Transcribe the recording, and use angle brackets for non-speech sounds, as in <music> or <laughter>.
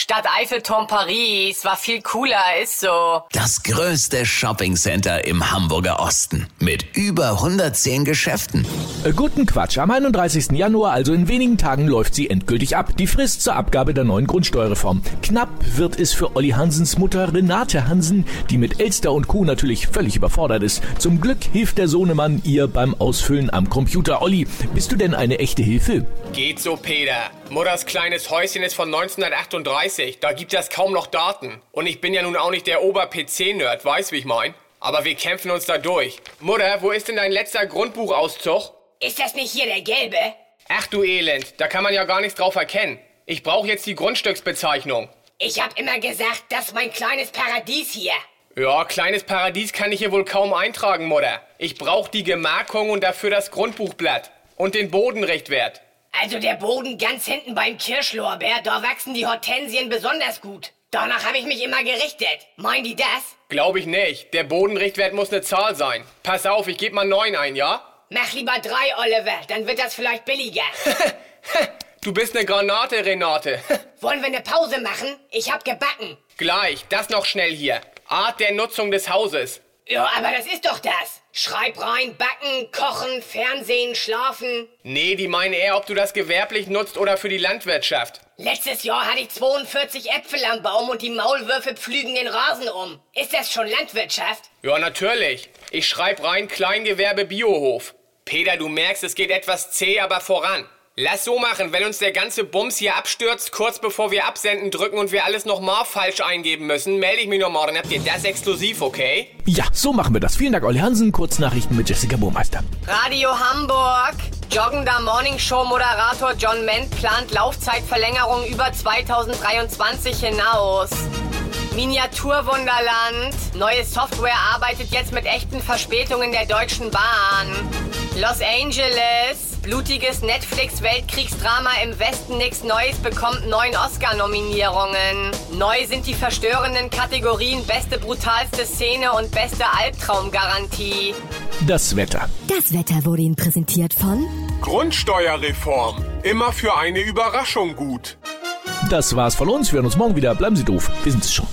Stadt Eiffelturm Paris war viel cooler, ist so. Das größte Shoppingcenter im Hamburger Osten mit über 110 Geschäften. Äh, guten Quatsch. Am 31. Januar, also in wenigen Tagen, läuft sie endgültig ab. Die Frist zur Abgabe der neuen Grundsteuerreform. Knapp wird es für Olli Hansens Mutter Renate Hansen, die mit Elster und Kuh natürlich völlig überfordert ist. Zum Glück hilft der Sohnemann ihr beim Ausfüllen am Computer. Olli, bist du denn eine echte Hilfe? Geht so, Peter. Mutters kleines Häuschen ist von 1938. Da gibt es kaum noch Daten. Und ich bin ja nun auch nicht der Ober-PC-Nerd, weißt wie ich mein? Aber wir kämpfen uns da durch. Mutter, wo ist denn dein letzter Grundbuchauszug? Ist das nicht hier der gelbe? Ach du Elend, da kann man ja gar nichts drauf erkennen. Ich brauche jetzt die Grundstücksbezeichnung. Ich hab immer gesagt, das ist mein kleines Paradies hier. Ja, kleines Paradies kann ich hier wohl kaum eintragen, Mutter. Ich brauche die Gemarkung und dafür das Grundbuchblatt. Und den Bodenrichtwert. Also der Boden ganz hinten beim Kirschlorbeer, da wachsen die Hortensien besonders gut. Danach habe ich mich immer gerichtet. Meinen die das? Glaube ich nicht. Der Bodenrichtwert muss eine Zahl sein. Pass auf, ich gebe mal neun ein, ja? Mach lieber drei, Oliver, dann wird das vielleicht billiger. <laughs> Du bist eine Granate, Renate. <laughs> Wollen wir eine Pause machen? Ich hab gebacken. Gleich, das noch schnell hier. Art der Nutzung des Hauses. Ja, aber das ist doch das. Schreib rein, backen, kochen, Fernsehen, schlafen. Nee, die meinen eher, ob du das gewerblich nutzt oder für die Landwirtschaft. Letztes Jahr hatte ich 42 Äpfel am Baum und die Maulwürfe pflügen den Rasen um. Ist das schon Landwirtschaft? Ja, natürlich. Ich schreib rein Kleingewerbe Biohof. Peter, du merkst, es geht etwas zäh, aber voran. Lass so machen, wenn uns der ganze Bums hier abstürzt, kurz bevor wir absenden drücken und wir alles nochmal falsch eingeben müssen, melde ich mich nochmal, dann habt ihr das exklusiv, okay? Ja, so machen wir das. Vielen Dank, Olli Hansen. Kurznachrichten mit Jessica Burmeister. Radio Hamburg. Joggender Morningshow-Moderator John Ment plant Laufzeitverlängerung über 2023 hinaus. Miniaturwunderland. Neue Software arbeitet jetzt mit echten Verspätungen der Deutschen Bahn. Los Angeles. Blutiges Netflix-Weltkriegsdrama im Westen nix Neues bekommt neun Oscar-Nominierungen. Neu sind die verstörenden Kategorien Beste brutalste Szene und Beste Albtraumgarantie. Das Wetter. Das Wetter wurde Ihnen präsentiert von Grundsteuerreform. Immer für eine Überraschung gut. Das war's von uns. Wir hören uns morgen wieder. Bleiben Sie doof. Wir sind's schon.